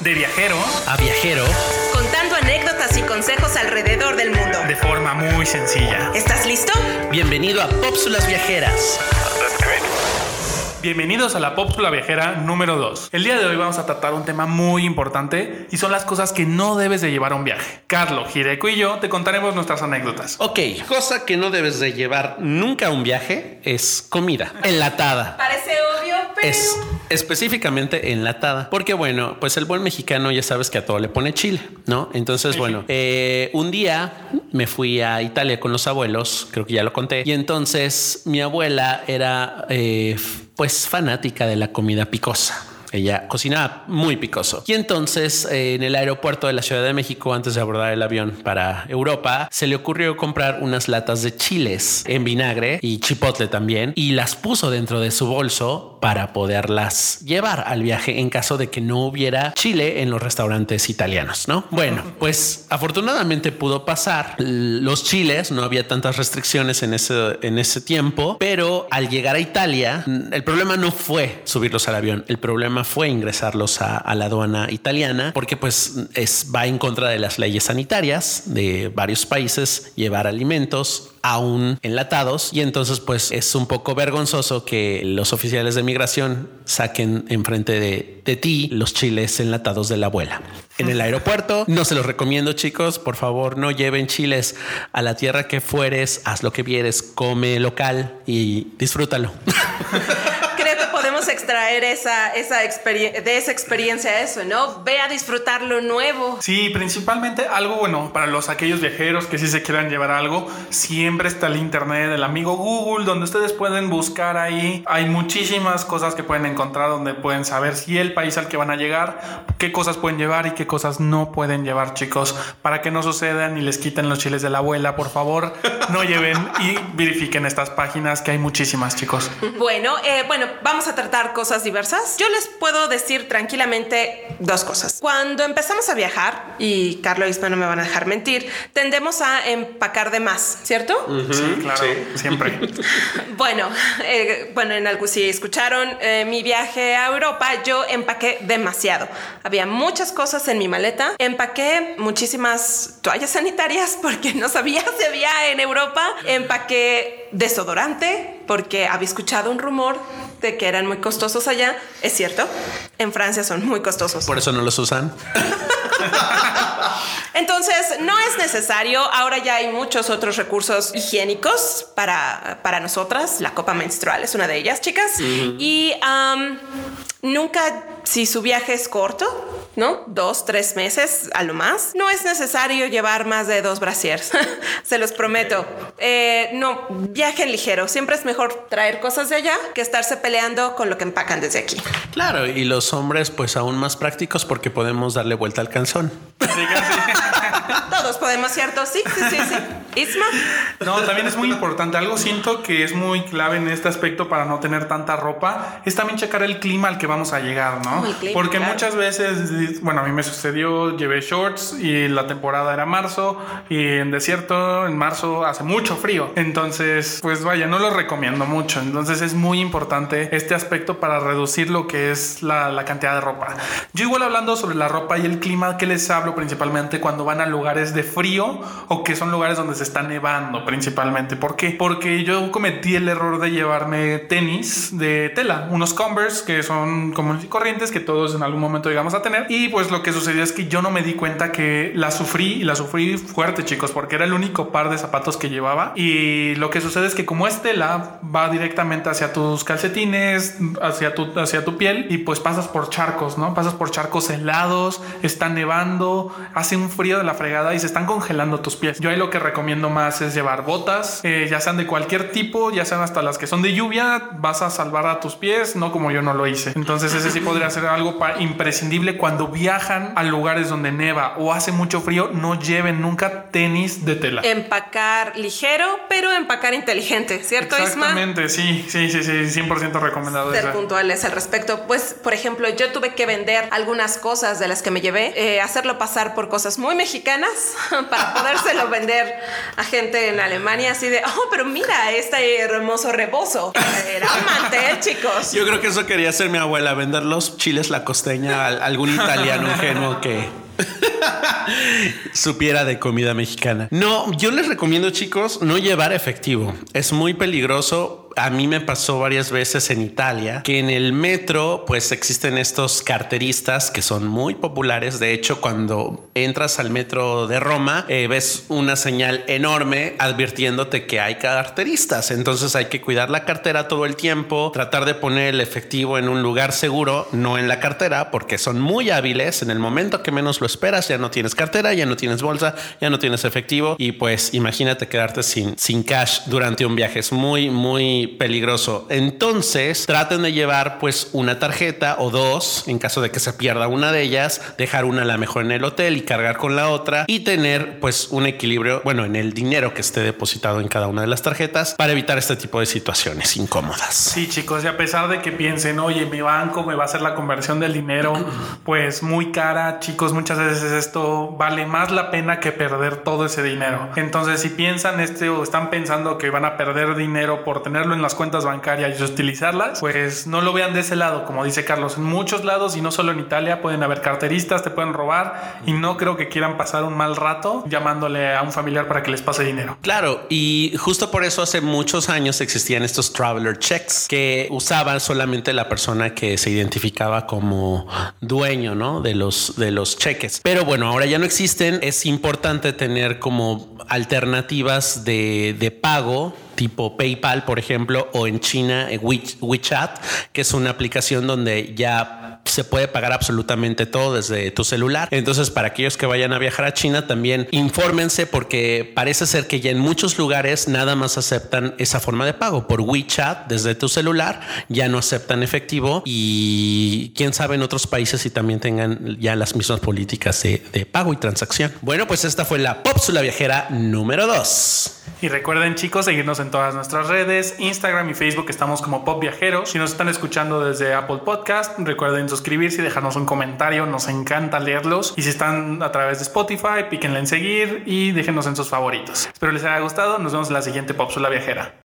De viajero a viajero, contando anécdotas y consejos alrededor del mundo. de forma muy sencilla. ¿Estás listo? bienvenido a Pópsulas Viajeras. Bienvenidos a la Pópsula Viajera número 2. El día de hoy vamos a tratar un tema muy importante y son las cosas que no debes de llevar a un viaje. Carlos, Gireco y yo te contaremos nuestras anécdotas. Ok, cosa que no debes de llevar nunca a un viaje es comida enlatada. Es específicamente enlatada. Porque bueno, pues el buen mexicano ya sabes que a todo le pone chile, ¿no? Entonces, bueno, eh, un día me fui a Italia con los abuelos, creo que ya lo conté, y entonces mi abuela era eh, pues fanática de la comida picosa. Ella cocinaba muy picoso. Y entonces eh, en el aeropuerto de la Ciudad de México, antes de abordar el avión para Europa, se le ocurrió comprar unas latas de chiles en vinagre y chipotle también y las puso dentro de su bolso para poderlas llevar al viaje en caso de que no hubiera chile en los restaurantes italianos, ¿no? Bueno, pues afortunadamente pudo pasar los chiles, no había tantas restricciones en ese, en ese tiempo, pero al llegar a Italia, el problema no fue subirlos al avión, el problema fue ingresarlos a, a la aduana italiana, porque pues es, va en contra de las leyes sanitarias de varios países llevar alimentos aún enlatados y entonces pues es un poco vergonzoso que los oficiales de migración saquen enfrente de, de ti los chiles enlatados de la abuela. En el aeropuerto no se los recomiendo chicos, por favor no lleven chiles a la tierra que fueres, haz lo que vieres, come local y disfrútalo. Podemos extraer esa, esa de esa experiencia eso, ¿no? Ve a disfrutar lo nuevo. Sí, principalmente algo bueno para los aquellos viajeros que sí se quieran llevar algo. Siempre está el internet, el amigo Google, donde ustedes pueden buscar ahí. Hay muchísimas cosas que pueden encontrar donde pueden saber si el país al que van a llegar, qué cosas pueden llevar y qué cosas no pueden llevar, chicos, para que no sucedan y les quiten los chiles de la abuela. Por favor, no lleven y verifiquen estas páginas que hay muchísimas, chicos. Bueno, eh, bueno, vamos a tratar cosas diversas. Yo les puedo decir tranquilamente dos cosas. Cuando empezamos a viajar, y Carlos y Isma no me van a dejar mentir, tendemos a empacar de más, ¿cierto? Sí, claro, siempre. Bueno, eh, bueno, en algo si escucharon eh, mi viaje a Europa, yo empaqué demasiado. Había muchas cosas en mi maleta. Empaqué muchísimas toallas sanitarias porque no sabía si había en Europa. Empaqué desodorante porque había escuchado un rumor de que eran muy costosos allá. Es cierto, en Francia son muy costosos. Por eso no los usan. Entonces, no es necesario. Ahora ya hay muchos otros recursos higiénicos para, para nosotras. La copa menstrual es una de ellas, chicas. Y nunca, si su viaje es corto, ¿no? Dos, tres meses a lo más, no es necesario llevar más de dos brasiers. Se los prometo. Eh, no, viajen ligero. Siempre es mejor traer cosas de allá que estarse peleando con lo que empacan desde aquí. Claro, y los hombres pues aún más prácticos porque podemos darle vuelta al calzón. Así que sí. Todos podemos, ¿cierto? Sí, sí, sí, sí. Isma. No, también es muy importante. Algo siento que es muy clave en este aspecto para no tener tanta ropa es también checar el clima al que vamos a llegar, ¿no? El clima, Porque claro. muchas veces, bueno, a mí me sucedió, llevé shorts y la temporada era marzo y en desierto en marzo hace mucho frío. Entonces, pues vaya, no lo recomiendo mucho. Entonces es muy importante este aspecto para reducir lo que es la, la cantidad de ropa. Yo igual hablando sobre la ropa y el clima, que les hablo principalmente cuando van a lugares de frío o que son lugares donde se está nevando principalmente. ¿Por qué? Porque yo cometí el error de llevarme tenis de tela, unos Converse que son comunes y corrientes que todos en algún momento llegamos a tener. Y pues lo que sucedió es que yo no me di cuenta que la sufrí y la sufrí fuerte, chicos, porque era el único par de zapatos que llevaba. Y lo que sucede es que como es tela, va directamente hacia tus calcetines, hacia tu, hacia tu piel y pues pasas por charcos, ¿no? Pasas por charcos helados, está nevando, hace un frío de la fregada y se están congelando tus pies. Yo ahí lo que recomiendo más es llevar botas, eh, ya sean de cualquier tipo, ya sean hasta las que son de lluvia, vas a salvar a tus pies, no como yo no lo hice. Entonces ese sí podría ser algo imprescindible cuando viajan a lugares donde neva o hace mucho frío, no lleven nunca tenis de tela. Empacar ligero, pero empacar inteligente, ¿cierto, Isma? Exactamente, sí, sí, sí, sí, 100% recomendado. Ser puntuales al respecto. Pues, por ejemplo, yo tuve que vender algunas cosas de las que me llevé, eh, hacerlo pasar por cosas muy mexicanas para podérselo vender a gente en Alemania así de, oh, pero mira este hermoso rebozo. Era mantel, chicos. Yo creo que eso quería hacer mi abuela, vender los chiles la costeña a algún italiano ingenuo que supiera de comida mexicana. No, yo les recomiendo chicos no llevar efectivo. Es muy peligroso a mí me pasó varias veces en Italia que en el metro pues existen estos carteristas que son muy populares. De hecho, cuando entras al metro de Roma eh, ves una señal enorme advirtiéndote que hay carteristas. Entonces hay que cuidar la cartera todo el tiempo, tratar de poner el efectivo en un lugar seguro, no en la cartera, porque son muy hábiles. En el momento que menos lo esperas ya no tienes cartera, ya no tienes bolsa, ya no tienes efectivo y pues imagínate quedarte sin, sin cash durante un viaje. Es muy, muy peligroso. Entonces traten de llevar pues una tarjeta o dos en caso de que se pierda una de ellas, dejar una a la mejor en el hotel y cargar con la otra y tener pues un equilibrio, bueno, en el dinero que esté depositado en cada una de las tarjetas para evitar este tipo de situaciones incómodas. Sí, chicos, y a pesar de que piensen, oye, mi banco me va a hacer la conversión del dinero, pues muy cara, chicos, muchas veces esto vale más la pena que perder todo ese dinero. Entonces, si piensan este o están pensando que van a perder dinero por tenerlo en las cuentas bancarias y utilizarlas, pues no lo vean de ese lado, como dice Carlos. En muchos lados y no solo en Italia pueden haber carteristas, te pueden robar y no creo que quieran pasar un mal rato llamándole a un familiar para que les pase dinero. Claro, y justo por eso hace muchos años existían estos traveler checks que usaban solamente la persona que se identificaba como dueño, ¿no? De los de los cheques. Pero bueno, ahora ya no existen. Es importante tener como alternativas de, de pago tipo PayPal, por ejemplo, o en China eh, WeChat, que es una aplicación donde ya se puede pagar absolutamente todo desde tu celular. Entonces, para aquellos que vayan a viajar a China, también infórmense porque parece ser que ya en muchos lugares nada más aceptan esa forma de pago por WeChat desde tu celular, ya no aceptan efectivo y quién sabe en otros países si también tengan ya las mismas políticas de, pago y transacción. Bueno, pues esta fue la Popsula Viajera número 2. Y recuerden chicos seguirnos todas nuestras redes, Instagram y Facebook estamos como Pop Viajeros. Si nos están escuchando desde Apple Podcast, recuerden suscribirse y dejarnos un comentario, nos encanta leerlos. Y si están a través de Spotify, píquenle en seguir y déjenos en sus favoritos. Espero les haya gustado, nos vemos en la siguiente Popsula Viajera.